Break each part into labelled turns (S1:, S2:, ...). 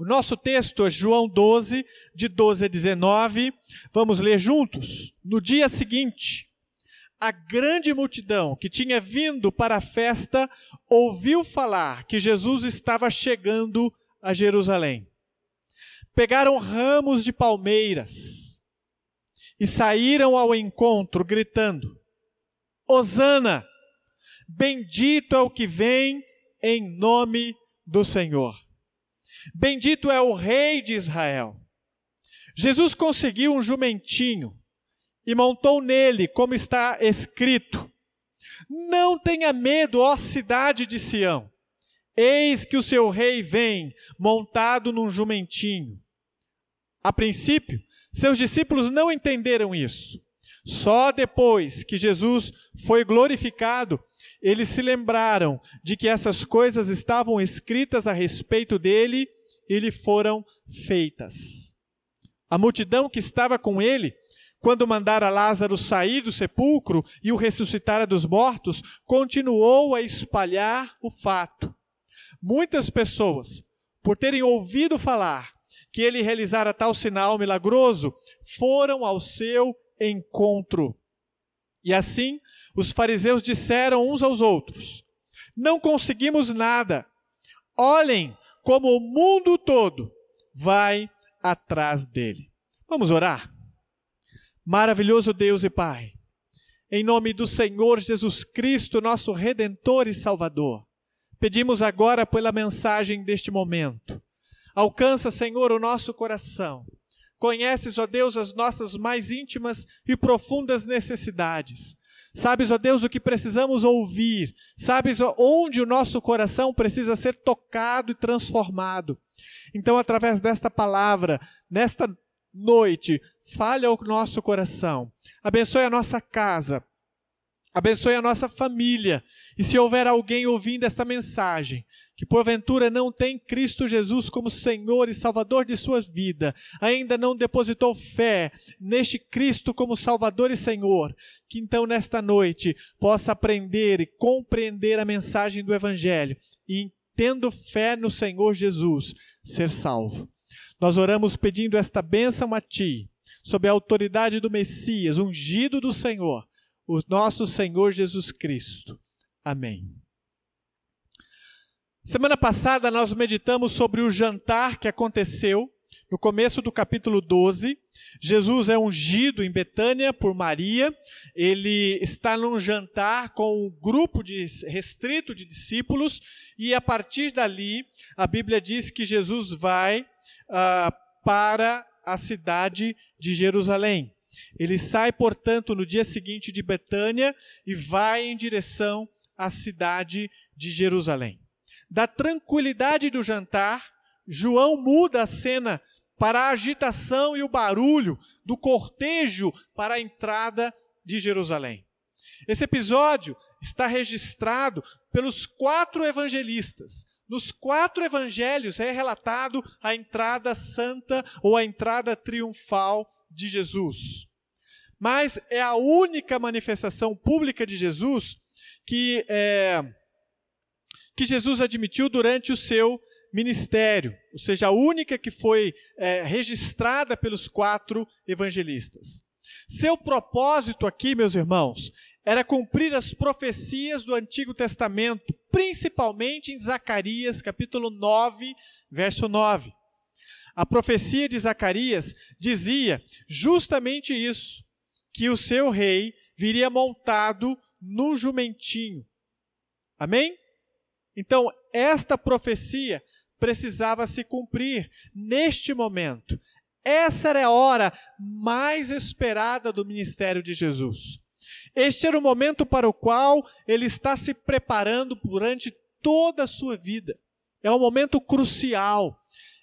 S1: O nosso texto é João 12, de 12 a 19. Vamos ler juntos? No dia seguinte, a grande multidão que tinha vindo para a festa ouviu falar que Jesus estava chegando a Jerusalém. Pegaram ramos de palmeiras e saíram ao encontro, gritando: Hosana! Bendito é o que vem em nome do Senhor. Bendito é o Rei de Israel. Jesus conseguiu um jumentinho e montou nele, como está escrito: Não tenha medo, ó cidade de Sião. Eis que o seu rei vem montado num jumentinho. A princípio, seus discípulos não entenderam isso. Só depois que Jesus foi glorificado, eles se lembraram de que essas coisas estavam escritas a respeito dele e lhe foram feitas. A multidão que estava com ele, quando mandara Lázaro sair do sepulcro e o ressuscitara dos mortos, continuou a espalhar o fato. Muitas pessoas, por terem ouvido falar que ele realizara tal sinal milagroso, foram ao seu encontro. E assim os fariseus disseram uns aos outros: Não conseguimos nada. Olhem como o mundo todo vai atrás dele. Vamos orar? Maravilhoso Deus e Pai, em nome do Senhor Jesus Cristo, nosso Redentor e Salvador, pedimos agora pela mensagem deste momento. Alcança, Senhor, o nosso coração. Conheces, ó Deus, as nossas mais íntimas e profundas necessidades. Sabes, ó Deus, o que precisamos ouvir. Sabes onde o nosso coração precisa ser tocado e transformado. Então, através desta palavra, nesta noite, fale ao nosso coração. Abençoe a nossa casa. Abençoe a nossa família. E se houver alguém ouvindo esta mensagem, que porventura não tem Cristo Jesus como Senhor e Salvador de sua vida, ainda não depositou fé neste Cristo como Salvador e Senhor, que então nesta noite possa aprender e compreender a mensagem do Evangelho e, tendo fé no Senhor Jesus, ser salvo. Nós oramos pedindo esta bênção a Ti, sob a autoridade do Messias, ungido do Senhor, o nosso Senhor Jesus Cristo. Amém. Semana passada nós meditamos sobre o jantar que aconteceu no começo do capítulo 12. Jesus é ungido em Betânia por Maria. Ele está num jantar com um grupo de, restrito de discípulos e a partir dali a Bíblia diz que Jesus vai uh, para a cidade de Jerusalém. Ele sai, portanto, no dia seguinte de Betânia e vai em direção à cidade de Jerusalém da tranquilidade do jantar, João muda a cena para a agitação e o barulho do cortejo para a entrada de Jerusalém. Esse episódio está registrado pelos quatro evangelistas. Nos quatro evangelhos é relatado a entrada santa ou a entrada triunfal de Jesus. Mas é a única manifestação pública de Jesus que é, que Jesus admitiu durante o seu ministério, ou seja, a única que foi é, registrada pelos quatro evangelistas. Seu propósito aqui, meus irmãos, era cumprir as profecias do Antigo Testamento, principalmente em Zacarias, capítulo 9, verso 9. A profecia de Zacarias dizia justamente isso: que o seu rei viria montado num jumentinho. Amém? Então, esta profecia precisava se cumprir neste momento. Essa era a hora mais esperada do ministério de Jesus. Este era o momento para o qual ele está se preparando durante toda a sua vida. É um momento crucial.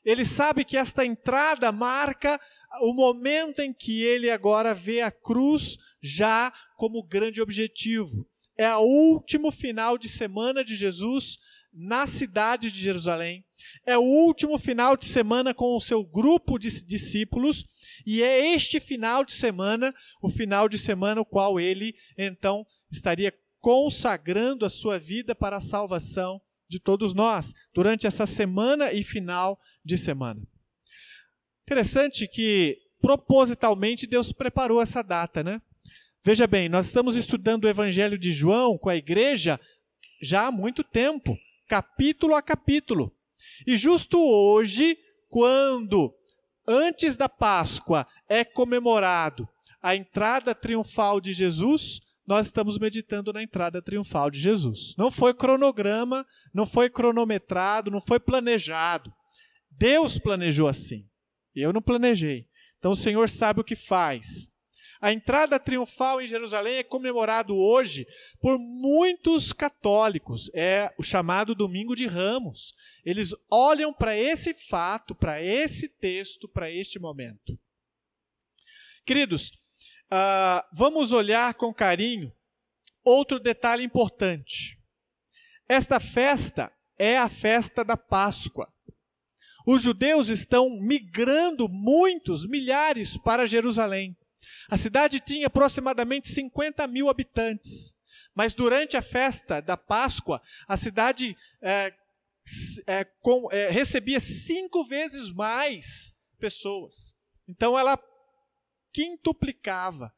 S1: Ele sabe que esta entrada marca o momento em que ele agora vê a cruz já como grande objetivo é o último final de semana de Jesus na cidade de Jerusalém. É o último final de semana com o seu grupo de discípulos, e é este final de semana, o final de semana o qual ele então estaria consagrando a sua vida para a salvação de todos nós durante essa semana e final de semana. Interessante que propositalmente Deus preparou essa data, né? Veja bem, nós estamos estudando o Evangelho de João com a igreja já há muito tempo, capítulo a capítulo. E justo hoje, quando antes da Páscoa é comemorado a entrada triunfal de Jesus, nós estamos meditando na entrada triunfal de Jesus. Não foi cronograma, não foi cronometrado, não foi planejado. Deus planejou assim. Eu não planejei. Então o Senhor sabe o que faz. A entrada triunfal em Jerusalém é comemorado hoje por muitos católicos. É o chamado Domingo de Ramos. Eles olham para esse fato, para esse texto, para este momento. Queridos, uh, vamos olhar com carinho outro detalhe importante. Esta festa é a festa da Páscoa. Os judeus estão migrando, muitos, milhares, para Jerusalém. A cidade tinha aproximadamente 50 mil habitantes, mas durante a festa da Páscoa, a cidade é, é, com, é, recebia cinco vezes mais pessoas. Então ela quintuplicava.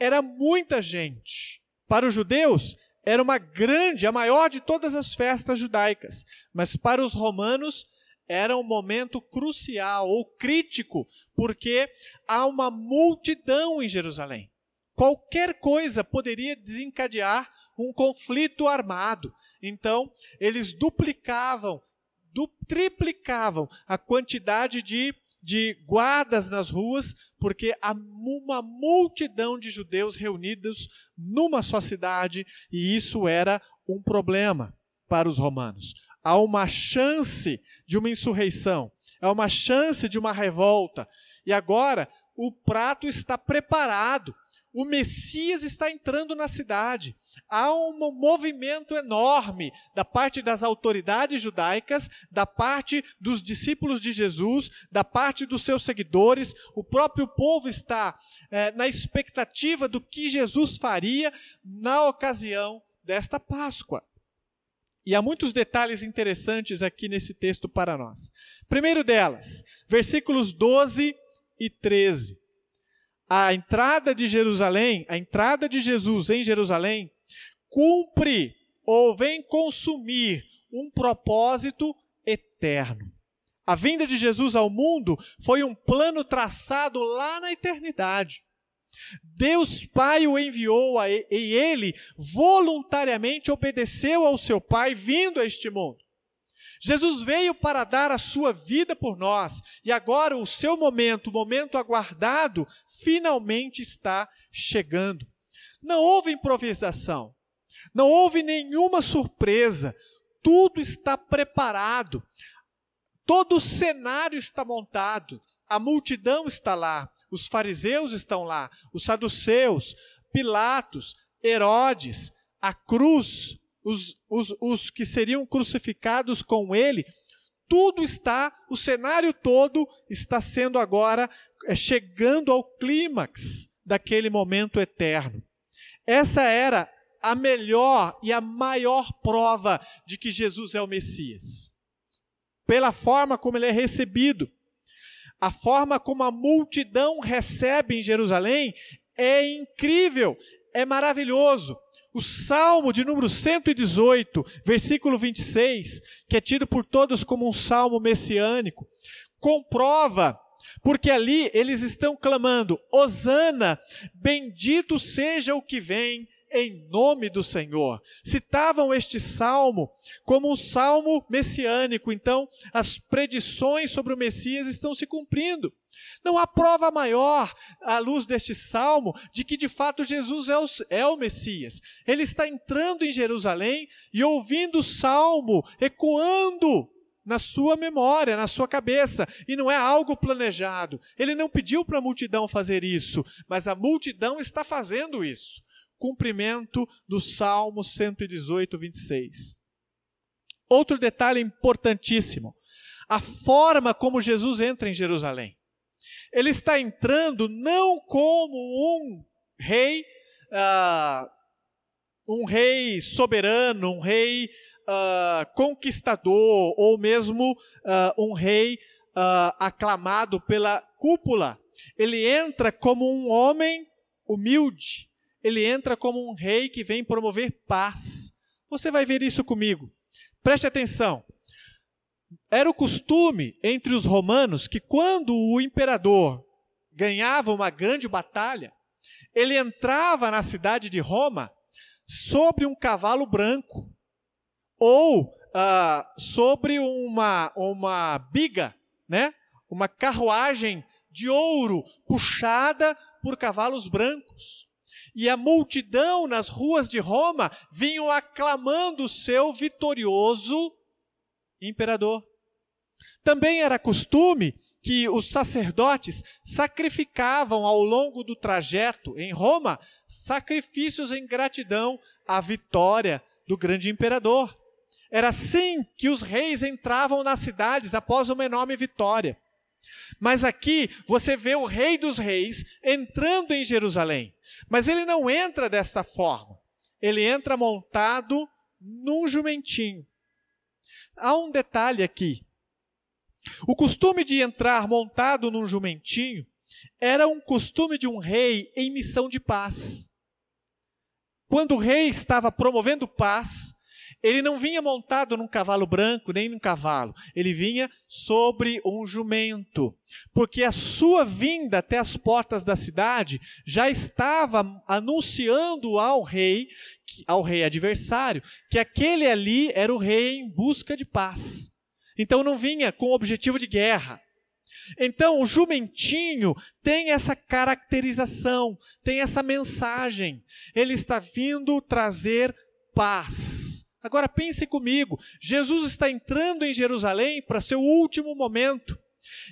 S1: Era muita gente. Para os judeus, era uma grande, a maior de todas as festas judaicas, mas para os romanos era um momento crucial ou crítico, porque há uma multidão em Jerusalém. Qualquer coisa poderia desencadear um conflito armado. Então, eles duplicavam, du triplicavam a quantidade de, de guardas nas ruas, porque há uma multidão de judeus reunidos numa só cidade, e isso era um problema para os romanos há uma chance de uma insurreição, há uma chance de uma revolta. E agora o prato está preparado. O Messias está entrando na cidade. Há um movimento enorme da parte das autoridades judaicas, da parte dos discípulos de Jesus, da parte dos seus seguidores. O próprio povo está é, na expectativa do que Jesus faria na ocasião desta Páscoa. E há muitos detalhes interessantes aqui nesse texto para nós. Primeiro delas, versículos 12 e 13. A entrada de Jerusalém, a entrada de Jesus em Jerusalém, cumpre ou vem consumir um propósito eterno. A vinda de Jesus ao mundo foi um plano traçado lá na eternidade. Deus Pai o enviou e ele voluntariamente obedeceu ao seu Pai vindo a este mundo. Jesus veio para dar a sua vida por nós e agora o seu momento, o momento aguardado, finalmente está chegando. Não houve improvisação, não houve nenhuma surpresa, tudo está preparado, todo o cenário está montado, a multidão está lá, os fariseus estão lá, os saduceus, Pilatos, Herodes, a cruz, os, os, os que seriam crucificados com ele, tudo está, o cenário todo está sendo agora é, chegando ao clímax daquele momento eterno. Essa era a melhor e a maior prova de que Jesus é o Messias. Pela forma como ele é recebido. A forma como a multidão recebe em Jerusalém é incrível, é maravilhoso. O Salmo de número 118, versículo 26, que é tido por todos como um salmo messiânico, comprova, porque ali eles estão clamando: Hosana, bendito seja o que vem em nome do Senhor. Citavam este salmo como um salmo messiânico, então as predições sobre o Messias estão se cumprindo. Não há prova maior, à luz deste salmo, de que de fato Jesus é o, é o Messias. Ele está entrando em Jerusalém e ouvindo o salmo, ecoando na sua memória, na sua cabeça, e não é algo planejado. Ele não pediu para a multidão fazer isso, mas a multidão está fazendo isso cumprimento do Salmo 118, 26. Outro detalhe importantíssimo: a forma como Jesus entra em Jerusalém. Ele está entrando não como um rei, uh, um rei soberano, um rei uh, conquistador ou mesmo uh, um rei aclamado pela cúpula. Ele entra como um homem humilde. Ele entra como um rei que vem promover paz. Você vai ver isso comigo. Preste atenção. Era o costume entre os romanos que quando o imperador ganhava uma grande batalha, ele entrava na cidade de Roma sobre um cavalo branco ou uh, sobre uma, uma biga, né? uma carruagem de ouro puxada por cavalos brancos. E a multidão nas ruas de Roma vinham aclamando o seu vitorioso imperador. Também era costume que os sacerdotes sacrificavam ao longo do trajeto em Roma sacrifícios em gratidão à vitória do grande imperador. Era assim que os reis entravam nas cidades após uma enorme vitória. Mas aqui você vê o Rei dos Reis entrando em Jerusalém. Mas ele não entra desta forma. Ele entra montado num jumentinho. Há um detalhe aqui. O costume de entrar montado num jumentinho era um costume de um rei em missão de paz. Quando o rei estava promovendo paz, ele não vinha montado num cavalo branco, nem num cavalo. Ele vinha sobre um jumento. Porque a sua vinda até as portas da cidade já estava anunciando ao rei, ao rei adversário, que aquele ali era o rei em busca de paz. Então não vinha com o objetivo de guerra. Então, o jumentinho tem essa caracterização, tem essa mensagem. Ele está vindo trazer paz. Agora pense comigo: Jesus está entrando em Jerusalém para seu último momento.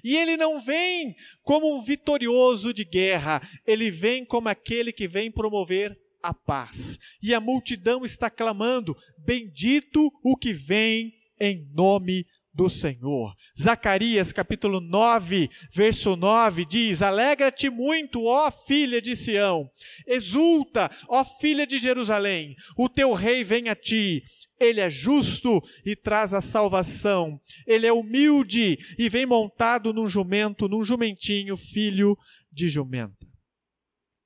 S1: E ele não vem como um vitorioso de guerra, ele vem como aquele que vem promover a paz. E a multidão está clamando: Bendito o que vem em nome do Senhor. Zacarias capítulo 9, verso 9 diz: Alegra-te muito, ó filha de Sião, exulta, ó filha de Jerusalém, o teu rei vem a ti. Ele é justo e traz a salvação. Ele é humilde e vem montado num jumento, num jumentinho, filho de jumenta.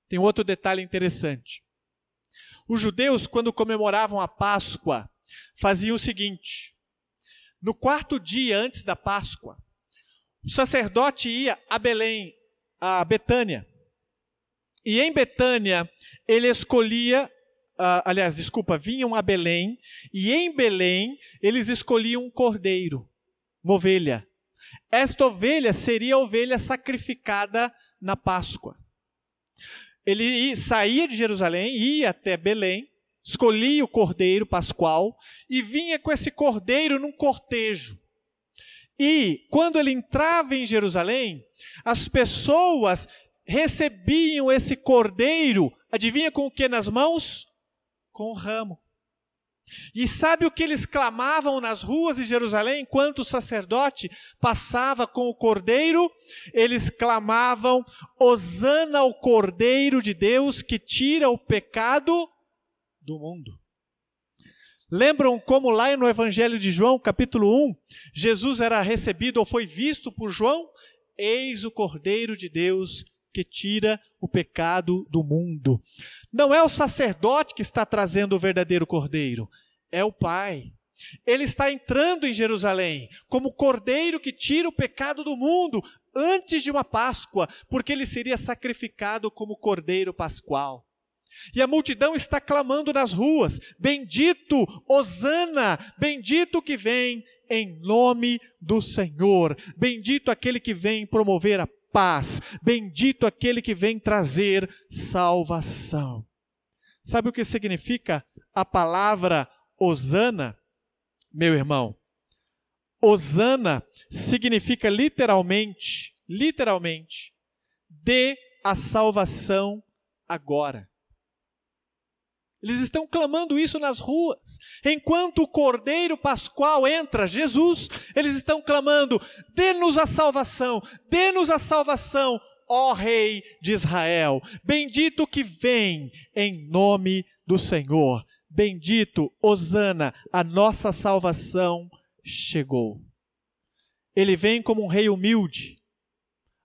S1: Tem outro detalhe interessante. Os judeus, quando comemoravam a Páscoa, faziam o seguinte: no quarto dia antes da Páscoa, o sacerdote ia a Belém, a Betânia. E em Betânia, ele escolhia, uh, aliás, desculpa, vinham a Belém, e em Belém eles escolhiam um cordeiro, uma ovelha. Esta ovelha seria a ovelha sacrificada na Páscoa. Ele saía de Jerusalém, ia até Belém, escolhia o cordeiro pascual e vinha com esse cordeiro num cortejo. E quando ele entrava em Jerusalém, as pessoas recebiam esse cordeiro, adivinha com o que nas mãos? Com o ramo. E sabe o que eles clamavam nas ruas de Jerusalém enquanto o sacerdote passava com o cordeiro? Eles clamavam: Hosana ao cordeiro de Deus que tira o pecado do mundo. Lembram como lá no Evangelho de João, capítulo 1, Jesus era recebido ou foi visto por João? Eis o Cordeiro de Deus que tira o pecado do mundo. Não é o sacerdote que está trazendo o verdadeiro Cordeiro, é o Pai. Ele está entrando em Jerusalém como Cordeiro que tira o pecado do mundo antes de uma Páscoa, porque ele seria sacrificado como Cordeiro Pascual. E a multidão está clamando nas ruas: Bendito, Hosana, bendito que vem em nome do Senhor, bendito aquele que vem promover a paz, bendito aquele que vem trazer salvação. Sabe o que significa a palavra Hosana, meu irmão? Hosana significa literalmente, literalmente, dê a salvação agora. Eles estão clamando isso nas ruas. Enquanto o Cordeiro Pascual entra, Jesus, eles estão clamando: dê-nos a salvação, dê-nos a salvação, ó Rei de Israel. Bendito que vem em nome do Senhor. bendito, Hosana, a nossa salvação chegou. Ele vem como um rei humilde,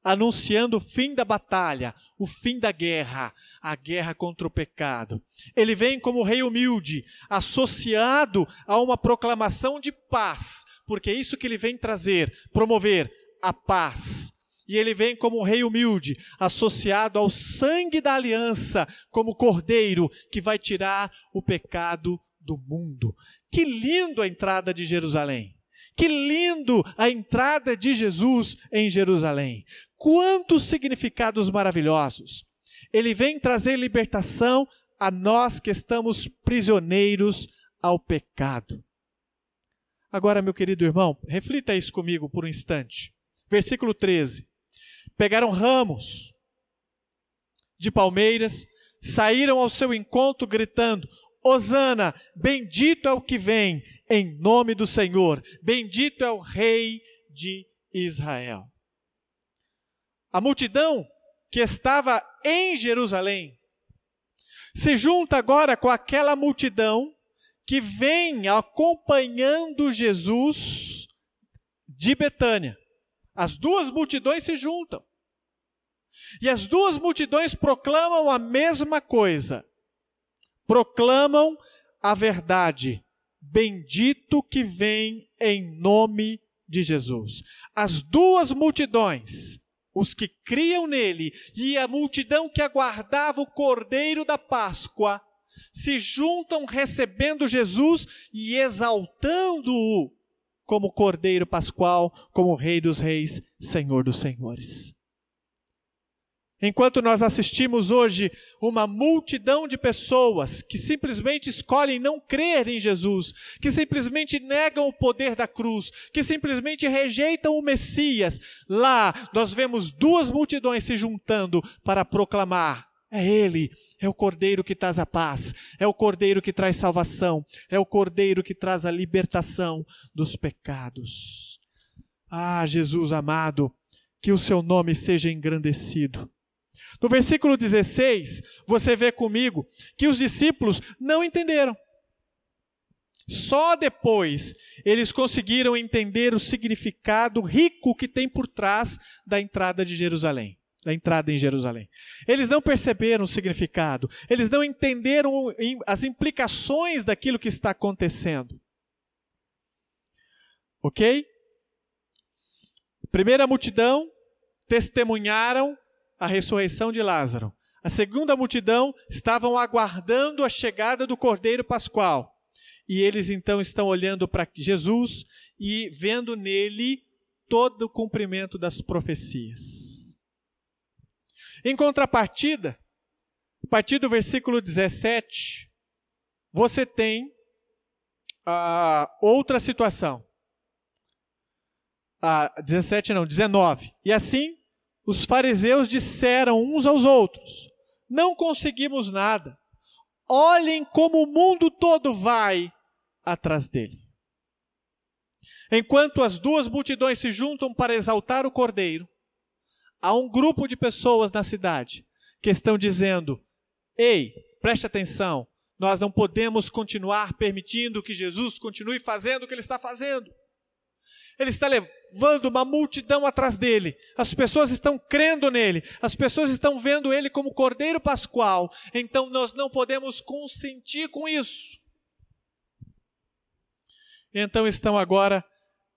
S1: anunciando o fim da batalha, o fim da guerra, a guerra contra o pecado. Ele vem como rei humilde, associado a uma proclamação de paz, porque é isso que ele vem trazer, promover a paz. E ele vem como rei humilde, associado ao sangue da aliança, como cordeiro que vai tirar o pecado do mundo. Que lindo a entrada de Jerusalém! Que lindo a entrada de Jesus em Jerusalém. Quantos significados maravilhosos! Ele vem trazer libertação a nós que estamos prisioneiros ao pecado. Agora, meu querido irmão, reflita isso comigo por um instante. Versículo 13. Pegaram ramos de palmeiras, saíram ao seu encontro gritando: Hosana, bendito é o que vem em nome do Senhor, bendito é o Rei de Israel. A multidão que estava em Jerusalém se junta agora com aquela multidão que vem acompanhando Jesus de Betânia. As duas multidões se juntam. E as duas multidões proclamam a mesma coisa. Proclamam a verdade. Bendito que vem em nome de Jesus. As duas multidões os que criam nele e a multidão que aguardava o cordeiro da Páscoa se juntam recebendo Jesus e exaltando-o como cordeiro pascual, como rei dos reis, senhor dos senhores. Enquanto nós assistimos hoje uma multidão de pessoas que simplesmente escolhem não crer em Jesus, que simplesmente negam o poder da cruz, que simplesmente rejeitam o Messias, lá nós vemos duas multidões se juntando para proclamar: é Ele, é o Cordeiro que traz a paz, é o Cordeiro que traz salvação, é o Cordeiro que traz a libertação dos pecados. Ah, Jesus amado, que o seu nome seja engrandecido no versículo 16, você vê comigo que os discípulos não entenderam. Só depois eles conseguiram entender o significado rico que tem por trás da entrada de Jerusalém, da entrada em Jerusalém. Eles não perceberam o significado, eles não entenderam as implicações daquilo que está acontecendo. OK? Primeira multidão testemunharam a ressurreição de Lázaro. A segunda multidão estavam aguardando a chegada do Cordeiro Pascual. E eles então estão olhando para Jesus e vendo nele todo o cumprimento das profecias. Em contrapartida, a partir do versículo 17, você tem uh, outra situação. Uh, 17 não, 19. E assim os fariseus disseram uns aos outros: Não conseguimos nada. Olhem como o mundo todo vai atrás dele. Enquanto as duas multidões se juntam para exaltar o cordeiro, há um grupo de pessoas na cidade que estão dizendo: Ei, preste atenção, nós não podemos continuar permitindo que Jesus continue fazendo o que ele está fazendo. Ele está levando uma multidão atrás dele. As pessoas estão crendo nele. As pessoas estão vendo ele como Cordeiro Pascual. Então nós não podemos consentir com isso. Então estão agora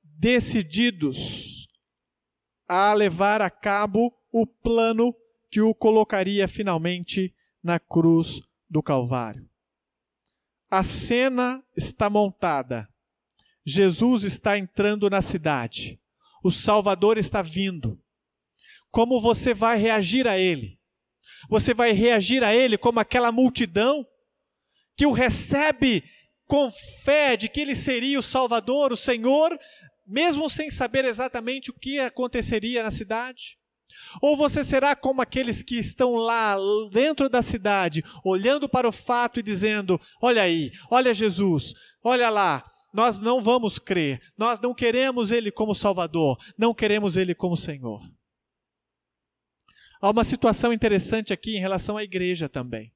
S1: decididos a levar a cabo o plano que o colocaria finalmente na cruz do Calvário. A cena está montada. Jesus está entrando na cidade. O Salvador está vindo. Como você vai reagir a ele? Você vai reagir a ele como aquela multidão que o recebe com fé de que ele seria o Salvador, o Senhor, mesmo sem saber exatamente o que aconteceria na cidade? Ou você será como aqueles que estão lá dentro da cidade, olhando para o fato e dizendo: Olha aí, olha Jesus, olha lá, nós não vamos crer, nós não queremos Ele como Salvador, não queremos Ele como Senhor. Há uma situação interessante aqui em relação à igreja também.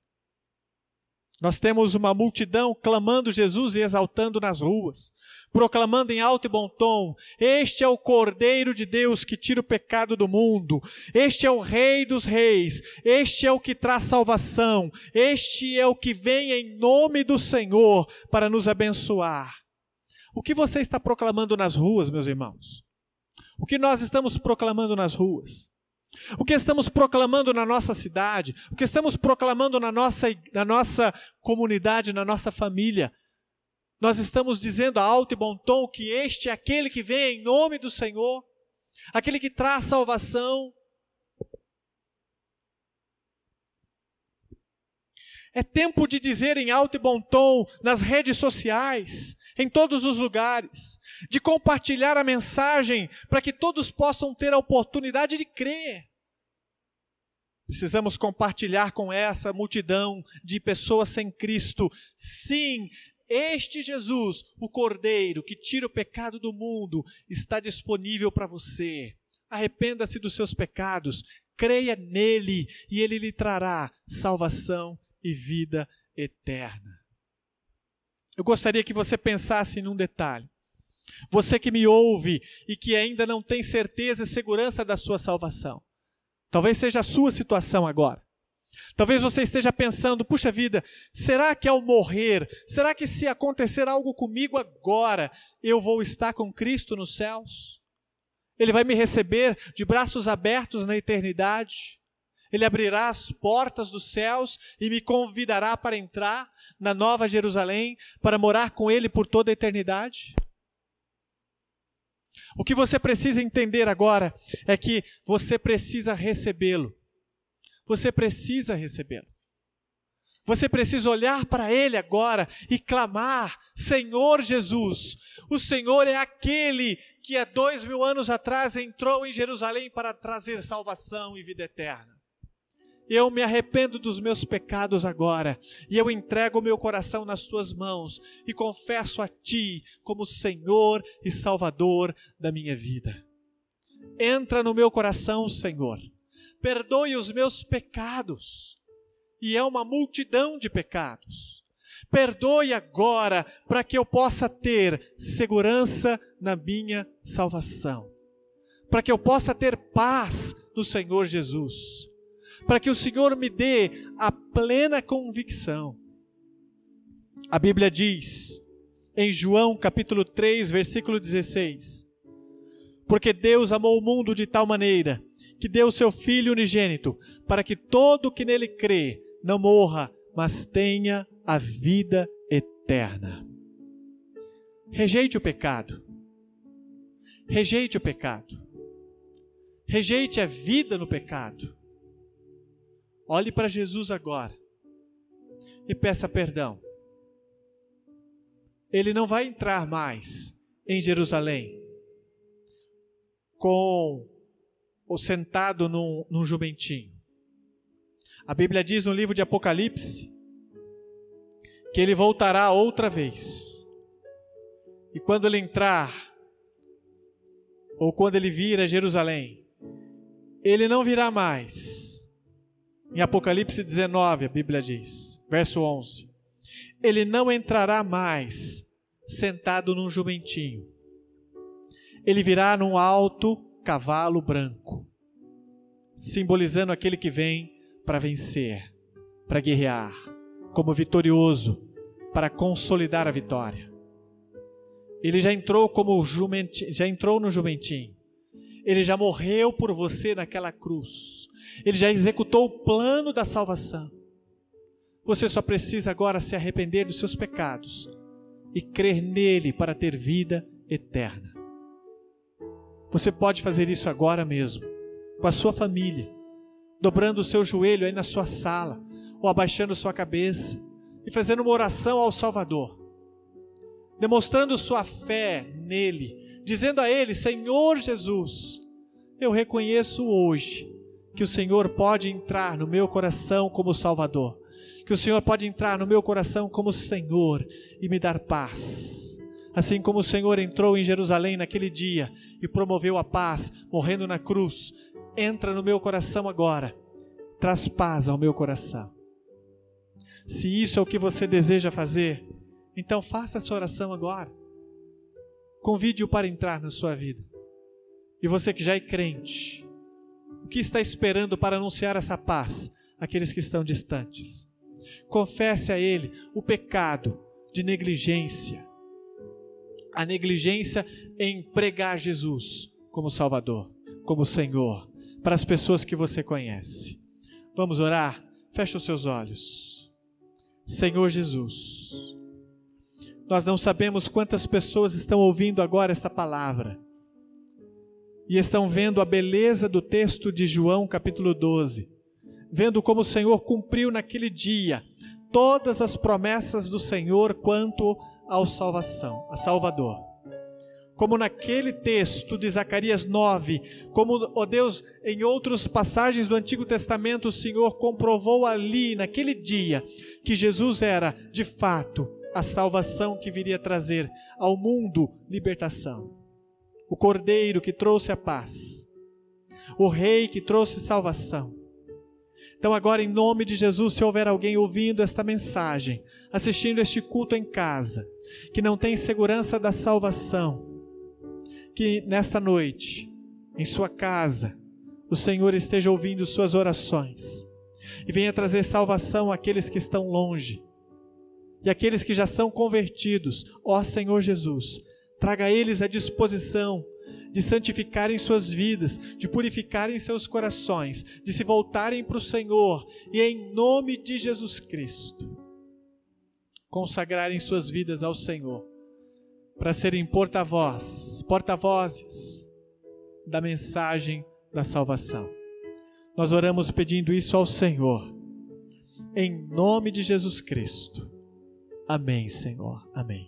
S1: Nós temos uma multidão clamando Jesus e exaltando nas ruas, proclamando em alto e bom tom: Este é o Cordeiro de Deus que tira o pecado do mundo, este é o Rei dos Reis, este é o que traz salvação, este é o que vem em nome do Senhor para nos abençoar. O que você está proclamando nas ruas, meus irmãos? O que nós estamos proclamando nas ruas? O que estamos proclamando na nossa cidade, o que estamos proclamando na nossa, na nossa comunidade, na nossa família. Nós estamos dizendo a alto e bom tom que este é aquele que vem em nome do Senhor, aquele que traz salvação. É tempo de dizer em alto e bom tom nas redes sociais, em todos os lugares, de compartilhar a mensagem para que todos possam ter a oportunidade de crer. Precisamos compartilhar com essa multidão de pessoas sem Cristo. Sim, este Jesus, o Cordeiro que tira o pecado do mundo, está disponível para você. Arrependa-se dos seus pecados, creia nele e ele lhe trará salvação e vida eterna. Eu gostaria que você pensasse num detalhe. Você que me ouve e que ainda não tem certeza e segurança da sua salvação. Talvez seja a sua situação agora. Talvez você esteja pensando: puxa vida, será que ao morrer, será que se acontecer algo comigo agora, eu vou estar com Cristo nos céus? Ele vai me receber de braços abertos na eternidade? Ele abrirá as portas dos céus e me convidará para entrar na Nova Jerusalém, para morar com Ele por toda a eternidade? O que você precisa entender agora é que você precisa recebê-lo. Você precisa recebê-lo. Você precisa olhar para Ele agora e clamar: Senhor Jesus, o Senhor é aquele que há dois mil anos atrás entrou em Jerusalém para trazer salvação e vida eterna. Eu me arrependo dos meus pecados agora, e eu entrego o meu coração nas tuas mãos e confesso a ti como Senhor e Salvador da minha vida. Entra no meu coração, Senhor. Perdoe os meus pecados. E é uma multidão de pecados. Perdoe agora para que eu possa ter segurança na minha salvação. Para que eu possa ter paz no Senhor Jesus para que o Senhor me dê a plena convicção. A Bíblia diz, em João capítulo 3, versículo 16: Porque Deus amou o mundo de tal maneira que deu o seu Filho unigênito, para que todo que nele crê não morra, mas tenha a vida eterna. Rejeite o pecado. Rejeite o pecado. Rejeite a vida no pecado. Olhe para Jesus agora e peça perdão. Ele não vai entrar mais em Jerusalém com ou sentado num, num jumentinho. A Bíblia diz no livro de Apocalipse que ele voltará outra vez. E quando ele entrar, ou quando ele vir a Jerusalém, ele não virá mais em Apocalipse 19, a Bíblia diz, verso 11: Ele não entrará mais sentado num jumentinho, ele virá num alto cavalo branco, simbolizando aquele que vem para vencer, para guerrear, como vitorioso, para consolidar a vitória. Ele já entrou como jumentinho, já entrou no jumentinho. Ele já morreu por você naquela cruz. Ele já executou o plano da salvação. Você só precisa agora se arrepender dos seus pecados e crer nele para ter vida eterna. Você pode fazer isso agora mesmo, com a sua família, dobrando o seu joelho aí na sua sala, ou abaixando sua cabeça e fazendo uma oração ao Salvador, demonstrando sua fé nele, dizendo a ele: Senhor Jesus, eu reconheço hoje que o Senhor pode entrar no meu coração como Salvador, que o Senhor pode entrar no meu coração como Senhor e me dar paz. Assim como o Senhor entrou em Jerusalém naquele dia e promoveu a paz, morrendo na cruz, entra no meu coração agora, traz paz ao meu coração. Se isso é o que você deseja fazer, então faça essa oração agora. Convide-o para entrar na sua vida. E você que já é crente, o que está esperando para anunciar essa paz àqueles que estão distantes? Confesse a Ele o pecado de negligência, a negligência em pregar Jesus como Salvador, como Senhor, para as pessoas que você conhece. Vamos orar? Feche os seus olhos. Senhor Jesus, nós não sabemos quantas pessoas estão ouvindo agora esta palavra e estão vendo a beleza do texto de João, capítulo 12, vendo como o Senhor cumpriu naquele dia todas as promessas do Senhor quanto ao salvação, a Salvador. Como naquele texto de Zacarias 9, como, ó oh Deus, em outras passagens do Antigo Testamento, o Senhor comprovou ali, naquele dia, que Jesus era, de fato, a salvação que viria trazer ao mundo libertação. O Cordeiro que trouxe a paz. O Rei que trouxe salvação então, agora, em nome de Jesus, se houver alguém ouvindo esta mensagem, assistindo este culto em casa, que não tem segurança da salvação, que nesta noite, em sua casa, o Senhor esteja ouvindo suas orações e venha trazer salvação àqueles que estão longe e àqueles que já são convertidos, ó Senhor Jesus, traga eles à disposição de santificarem suas vidas, de purificarem seus corações, de se voltarem para o Senhor e, em nome de Jesus Cristo, consagrarem suas vidas ao Senhor, para serem porta-voz, porta-vozes da mensagem da salvação. Nós oramos pedindo isso ao Senhor, em nome de Jesus Cristo. Amém, Senhor. Amém.